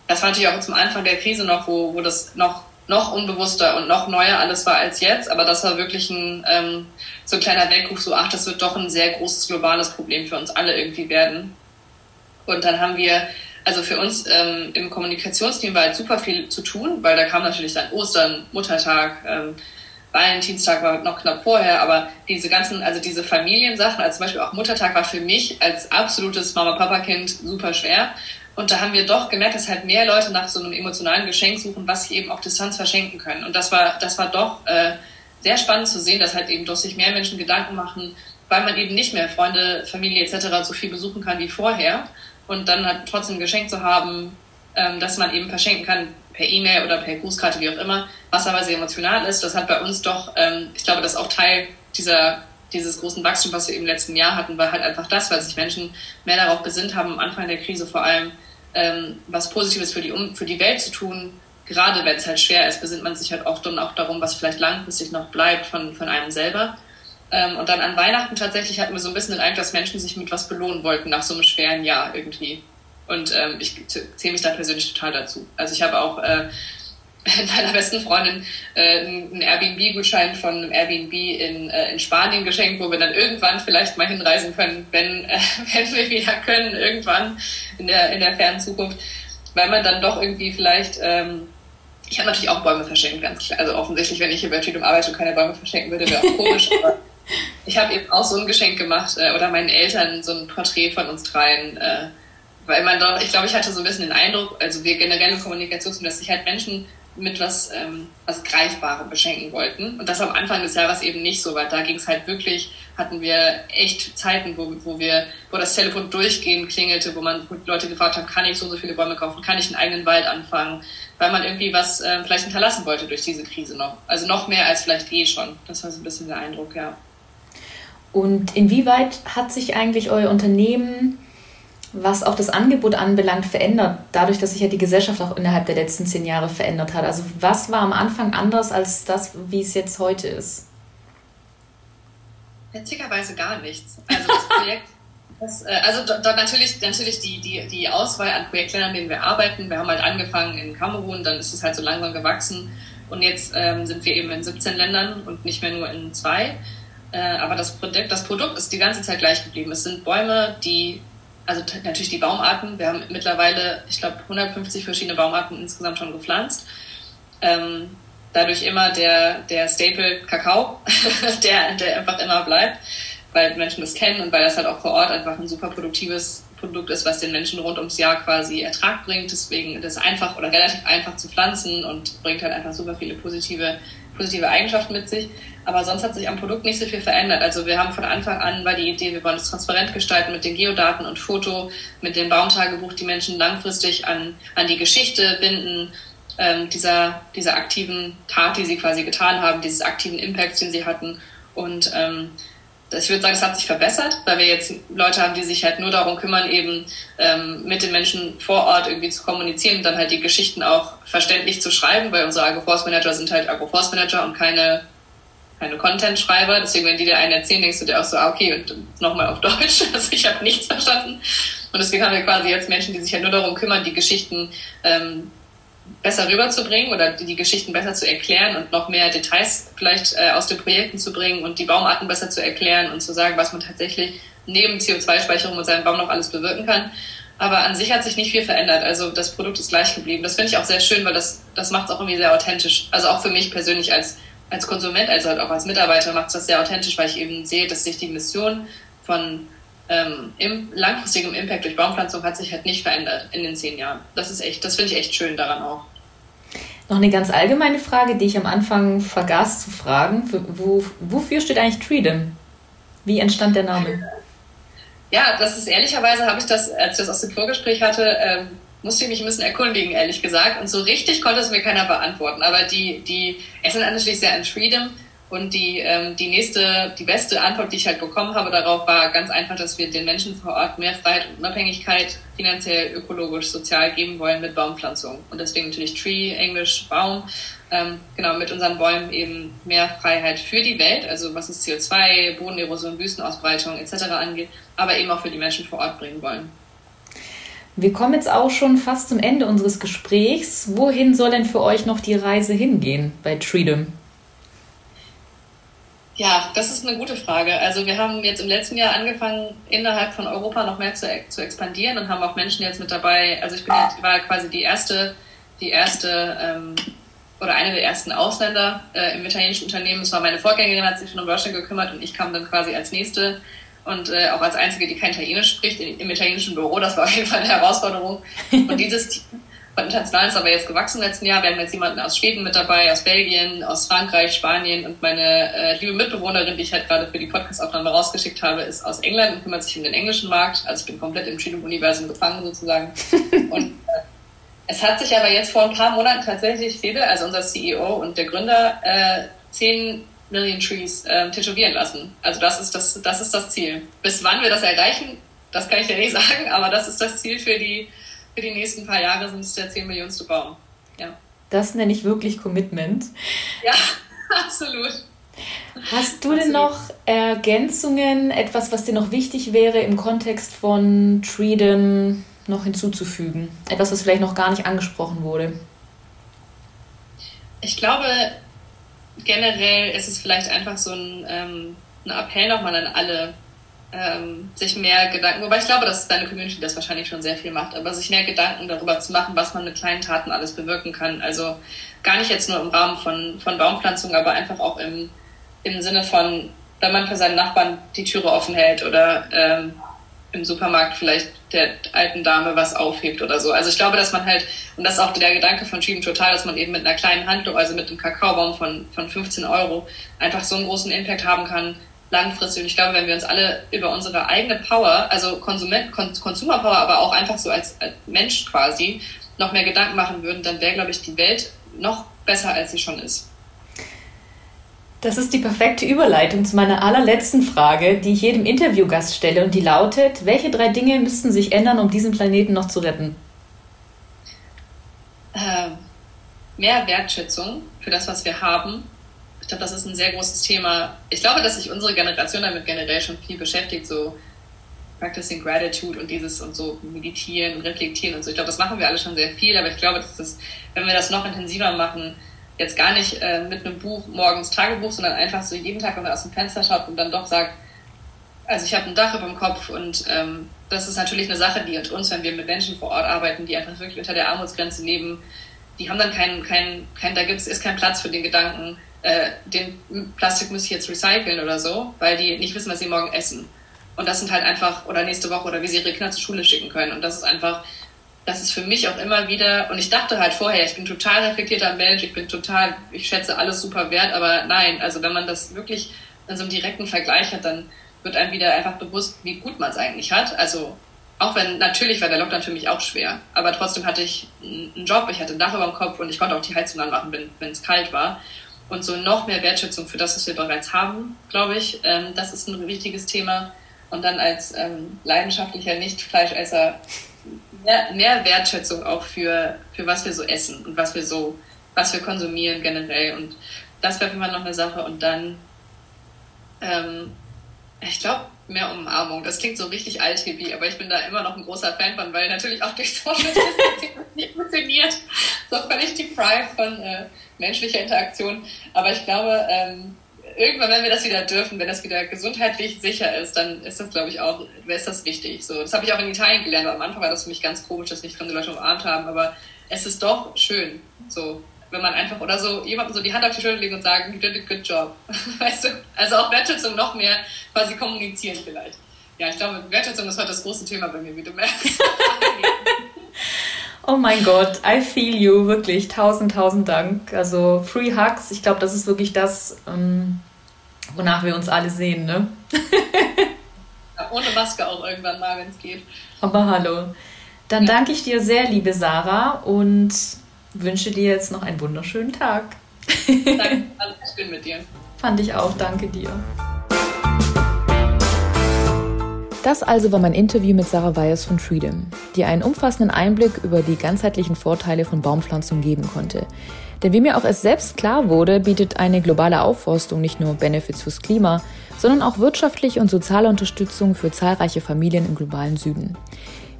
das war natürlich auch zum Anfang der Krise noch, wo, wo das noch noch unbewusster und noch neuer alles war als jetzt. Aber das war wirklich ein, ähm, so ein kleiner Weckruf, so, ach, das wird doch ein sehr großes globales Problem für uns alle irgendwie werden. Und dann haben wir, also für uns ähm, im Kommunikationsteam war halt super viel zu tun, weil da kam natürlich dann Ostern, Muttertag, ähm, Valentinstag war noch knapp vorher, aber diese ganzen, also diese Familiensachen, als zum Beispiel auch Muttertag war für mich als absolutes Mama-Papa-Kind super schwer. Und da haben wir doch gemerkt, dass halt mehr Leute nach so einem emotionalen Geschenk suchen, was sie eben auf Distanz verschenken können. Und das war, das war doch äh, sehr spannend zu sehen, dass halt eben doch sich mehr Menschen Gedanken machen, weil man eben nicht mehr Freunde, Familie etc. so viel besuchen kann wie vorher. Und dann halt trotzdem ein Geschenk zu haben, ähm, dass man eben verschenken kann per E-Mail oder per Grußkarte, wie auch immer, was aber sehr emotional ist. Das hat bei uns doch, ähm, ich glaube, das ist auch Teil dieser dieses großen Wachstum, was wir im letzten Jahr hatten, war halt einfach das, weil sich Menschen mehr darauf besinnt haben, am Anfang der Krise vor allem ähm, was Positives für die, um, für die Welt zu tun. Gerade wenn es halt schwer ist, besinnt man sich halt oft dann auch darum, was vielleicht langfristig noch bleibt von, von einem selber. Ähm, und dann an Weihnachten tatsächlich hatten wir so ein bisschen den Eindruck, dass Menschen sich mit was belohnen wollten nach so einem schweren Jahr irgendwie. Und ähm, ich zähle mich da persönlich total dazu. Also ich habe auch äh, meiner besten Freundin äh, einen Airbnb-Gutschein von einem Airbnb in, äh, in Spanien geschenkt, wo wir dann irgendwann vielleicht mal hinreisen können, wenn, äh, wenn wir wieder können, irgendwann in der, in der fernen Zukunft, weil man dann doch irgendwie vielleicht, ähm, ich habe natürlich auch Bäume verschenkt, ganz klar. Also offensichtlich, wenn ich hier bei Tüdum arbeite und keine Bäume verschenken würde, wäre auch komisch, aber ich habe eben auch so ein Geschenk gemacht äh, oder meinen Eltern so ein Porträt von uns dreien, äh, weil man doch, ich glaube, ich hatte so ein bisschen den Eindruck, also wir generell in Kommunikation, dass sich halt Menschen mit was, ähm, was Greifbarem beschenken wollten. Und das am Anfang des Jahres eben nicht so, weil da ging es halt wirklich, hatten wir echt Zeiten, wo, wo wir, wo das Telefon durchgehend klingelte, wo man Leute gefragt hat, kann ich so so viele Bäume kaufen, kann ich einen eigenen Wald anfangen, weil man irgendwie was äh, vielleicht hinterlassen wollte durch diese Krise noch. Also noch mehr als vielleicht eh schon. Das war so ein bisschen der Eindruck, ja. Und inwieweit hat sich eigentlich euer Unternehmen was auch das Angebot anbelangt, verändert, dadurch, dass sich ja die Gesellschaft auch innerhalb der letzten zehn Jahre verändert hat. Also was war am Anfang anders als das, wie es jetzt heute ist? Witzigerweise gar nichts. Also das Projekt, das, äh, also da, da, natürlich, natürlich die, die, die Auswahl an Projektländern, an denen wir arbeiten. Wir haben halt angefangen in Kamerun, dann ist es halt so langsam gewachsen und jetzt ähm, sind wir eben in 17 Ländern und nicht mehr nur in zwei. äh, aber das Produkt, das Produkt ist die ganze Zeit gleich geblieben. Es sind Bäume, die, also natürlich die Baumarten. Wir haben mittlerweile, ich glaube, 150 verschiedene Baumarten insgesamt schon gepflanzt. Ähm, dadurch immer der, der Staple Kakao, der, der einfach immer bleibt, weil Menschen das kennen und weil das halt auch vor Ort einfach ein super produktives Produkt ist, was den Menschen rund ums Jahr quasi Ertrag bringt. Deswegen ist es einfach oder relativ einfach zu pflanzen und bringt halt einfach super viele positive, positive Eigenschaften mit sich. Aber sonst hat sich am Produkt nicht so viel verändert. Also wir haben von Anfang an war die Idee, wir wollen es transparent gestalten mit den Geodaten und Foto, mit dem Baumtagebuch, die Menschen langfristig an, an die Geschichte binden, ähm, dieser, dieser aktiven Tat, die sie quasi getan haben, dieses aktiven Impacts, den sie hatten. Und ähm, ich würde sagen, es hat sich verbessert, weil wir jetzt Leute haben, die sich halt nur darum kümmern, eben ähm, mit den Menschen vor Ort irgendwie zu kommunizieren und dann halt die Geschichten auch verständlich zu schreiben, weil unsere Agroforce-Manager sind halt Agroforce-Manager und keine, keine Content-Schreiber. Deswegen, wenn die dir einen erzählen, denkst du dir auch so, ah, okay, und nochmal auf Deutsch. Also ich habe nichts verstanden. Und deswegen haben wir quasi jetzt Menschen, die sich halt nur darum kümmern, die Geschichten ähm, besser rüberzubringen oder die Geschichten besser zu erklären und noch mehr Details vielleicht äh, aus den Projekten zu bringen und die Baumarten besser zu erklären und zu sagen, was man tatsächlich neben CO2-Speicherung mit seinem Baum noch alles bewirken kann. Aber an sich hat sich nicht viel verändert. Also das Produkt ist gleich geblieben. Das finde ich auch sehr schön, weil das, das macht es auch irgendwie sehr authentisch. Also auch für mich persönlich als, als Konsument, also halt auch als Mitarbeiter macht es das sehr authentisch, weil ich eben sehe, dass sich die Mission von ähm, im langfristigen Impact durch Baumpflanzung hat sich halt nicht verändert in den zehn Jahren. Das ist echt, das finde ich echt schön daran auch. Noch eine ganz allgemeine Frage, die ich am Anfang vergaß zu fragen. Wo, wofür steht eigentlich Treedom? Wie entstand der Name? Ja, das ist ehrlicherweise habe ich das, als ich das aus dem Vorgespräch hatte, ähm, musste ich mich ein bisschen erkundigen, ehrlich gesagt. Und so richtig konnte es mir keiner beantworten. Aber die, die es sind natürlich sehr an Freedom und die, ähm, die nächste, die beste Antwort, die ich halt bekommen habe darauf, war ganz einfach, dass wir den Menschen vor Ort mehr Freiheit und Unabhängigkeit finanziell, ökologisch, sozial geben wollen mit Baumpflanzung. Und deswegen natürlich Tree, Englisch, Baum. Ähm, genau, mit unseren Bäumen eben mehr Freiheit für die Welt, also was es CO2, Bodenerosion, Wüstenausbreitung etc. angeht, aber eben auch für die Menschen vor Ort bringen wollen. Wir kommen jetzt auch schon fast zum Ende unseres Gesprächs. Wohin soll denn für euch noch die Reise hingehen bei Treedom? Ja, das ist eine gute Frage. Also wir haben jetzt im letzten Jahr angefangen, innerhalb von Europa noch mehr zu, zu expandieren und haben auch Menschen jetzt mit dabei. Also ich bin jetzt, war quasi die erste, die erste ähm, oder eine der ersten Ausländer äh, im italienischen Unternehmen. Es war meine Vorgängerin, hat sich schon um Deutschland gekümmert und ich kam dann quasi als nächste und äh, auch als einzige, die kein Italienisch spricht, im italienischen Büro. Das war auf jeden Fall eine Herausforderung. Und dieses Team international ist aber jetzt gewachsen im letzten Jahr. Wir haben jetzt jemanden aus Schweden mit dabei, aus Belgien, aus Frankreich, Spanien und meine äh, liebe Mitbewohnerin, die ich halt gerade für die Podcast-Aufnahme rausgeschickt habe, ist aus England und kümmert sich um den englischen Markt. Also ich bin komplett im Trilum-Universum gefangen sozusagen. und äh, es hat sich aber jetzt vor ein paar Monaten tatsächlich Fede, also unser CEO und der Gründer, äh, 10 Million Trees äh, tätowieren lassen. Also das ist das, das ist das Ziel. Bis wann wir das erreichen, das kann ich dir nicht sagen, aber das ist das Ziel für die für die nächsten paar Jahre sind es der 10 Millionste Baum. Ja. Das nenne ich wirklich Commitment. Ja, absolut. Hast du denn noch Ergänzungen, etwas, was dir noch wichtig wäre im Kontext von Freedom noch hinzuzufügen? Etwas, was vielleicht noch gar nicht angesprochen wurde? Ich glaube, generell ist es vielleicht einfach so ein, ähm, ein Appell nochmal an alle ähm, sich mehr Gedanken, wobei ich glaube, dass deine Community das wahrscheinlich schon sehr viel macht, aber sich mehr Gedanken darüber zu machen, was man mit kleinen Taten alles bewirken kann. Also gar nicht jetzt nur im Rahmen von, von Baumpflanzung, aber einfach auch im, im Sinne von, wenn man für seinen Nachbarn die Türe offen hält oder ähm, im Supermarkt vielleicht der alten Dame was aufhebt oder so. Also ich glaube, dass man halt, und das ist auch der Gedanke von Schieben Total, dass man eben mit einer kleinen Handlung, also mit einem Kakaobaum von, von 15 Euro, einfach so einen großen Impact haben kann, langfristig. Und ich glaube, wenn wir uns alle über unsere eigene Power, also Konsument, Consumer Power, aber auch einfach so als, als Mensch quasi, noch mehr Gedanken machen würden, dann wäre, glaube ich, die Welt noch besser, als sie schon ist. Das ist die perfekte Überleitung zu meiner allerletzten Frage, die ich jedem Interviewgast stelle und die lautet, welche drei Dinge müssten sich ändern, um diesen Planeten noch zu retten? Äh, mehr Wertschätzung für das, was wir haben ich glaube, das ist ein sehr großes Thema. Ich glaube, dass sich unsere Generation damit generell schon viel beschäftigt, so Practicing Gratitude und dieses und so meditieren und reflektieren und so. Ich glaube, das machen wir alle schon sehr viel, aber ich glaube, dass das, wenn wir das noch intensiver machen, jetzt gar nicht äh, mit einem Buch morgens Tagebuch, sondern einfach so jeden Tag, wenn man aus dem Fenster schaut und dann doch sagt, also ich habe ein Dach über dem Kopf und ähm, das ist natürlich eine Sache, die uns, wenn wir mit Menschen vor Ort arbeiten, die einfach wirklich unter der Armutsgrenze leben, die haben dann keinen, keinen, kein, da gibt's, ist kein Platz für den Gedanken, äh, den Plastik muss ich jetzt recyceln oder so, weil die nicht wissen, was sie morgen essen. Und das sind halt einfach, oder nächste Woche, oder wie sie ihre Kinder zur Schule schicken können. Und das ist einfach, das ist für mich auch immer wieder, und ich dachte halt vorher, ich bin total reflektierter Mensch, ich bin total, ich schätze alles super wert, aber nein, also wenn man das wirklich in so einem direkten Vergleich hat, dann wird einem wieder einfach bewusst, wie gut man es eigentlich hat. Also auch wenn, natürlich war der Lockdown für mich auch schwer, aber trotzdem hatte ich einen Job, ich hatte ein Dach über dem Kopf und ich konnte auch die Heizung anmachen, wenn es kalt war. Und so noch mehr Wertschätzung für das, was wir bereits haben, glaube ich, ähm, das ist ein wichtiges Thema. Und dann als ähm, leidenschaftlicher Nicht-Fleischesser mehr, mehr Wertschätzung auch für, für was wir so essen und was wir so, was wir konsumieren generell. Und das wäre immer noch eine Sache. Und dann, ähm, ich glaube, mehr Umarmung. Das klingt so richtig althippie, aber ich bin da immer noch ein großer Fan von, weil natürlich auch durch Social Distancing nicht funktioniert. So völlig deprived von äh, menschlicher Interaktion. Aber ich glaube, ähm, irgendwann, wenn wir das wieder dürfen, wenn das wieder gesundheitlich sicher ist, dann ist das, glaube ich, auch, ist das wichtig. So, das habe ich auch in Italien gelernt. Am Anfang war das für mich ganz komisch, dass nicht fremde Leute umarmt haben, aber es ist doch schön, so, wenn man einfach oder so jemandem so die Hand auf die Schulter legt und sagt, you did a good job. Weißt du? Also auch Wertschätzung noch mehr quasi kommunizieren vielleicht. Ja, ich glaube, Wertschätzung ist heute das große Thema bei mir, wie du merkst. Oh mein Gott, I feel you, wirklich. Tausend, tausend Dank. Also Free Hugs, ich glaube, das ist wirklich das, ähm, wonach wir uns alle sehen, ne? ja, ohne Maske auch irgendwann mal, wenn es geht. Aber hallo. Dann ja. danke ich dir sehr, liebe Sarah, und wünsche dir jetzt noch einen wunderschönen Tag. Danke, alles schön mit dir. Fand ich auch, danke dir. Das also war mein Interview mit Sarah Weyers von Freedom, die einen umfassenden Einblick über die ganzheitlichen Vorteile von Baumpflanzung geben konnte. Denn wie mir auch erst selbst klar wurde, bietet eine globale Aufforstung nicht nur Benefits fürs Klima, sondern auch wirtschaftliche und soziale Unterstützung für zahlreiche Familien im globalen Süden.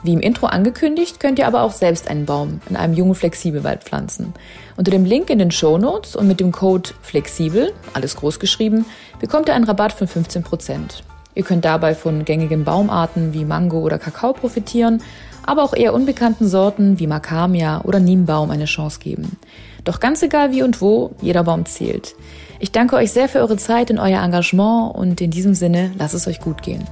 Wie im Intro angekündigt, könnt ihr aber auch selbst einen Baum in einem jungen Flexibelwald pflanzen. Unter dem Link in den Show Notes und mit dem Code FLEXIBEL, alles groß geschrieben, bekommt ihr einen Rabatt von 15%. Ihr könnt dabei von gängigen Baumarten wie Mango oder Kakao profitieren, aber auch eher unbekannten Sorten wie Macamia oder Niembaum eine Chance geben. Doch ganz egal wie und wo, jeder Baum zählt. Ich danke euch sehr für eure Zeit und euer Engagement und in diesem Sinne, lasst es euch gut gehen.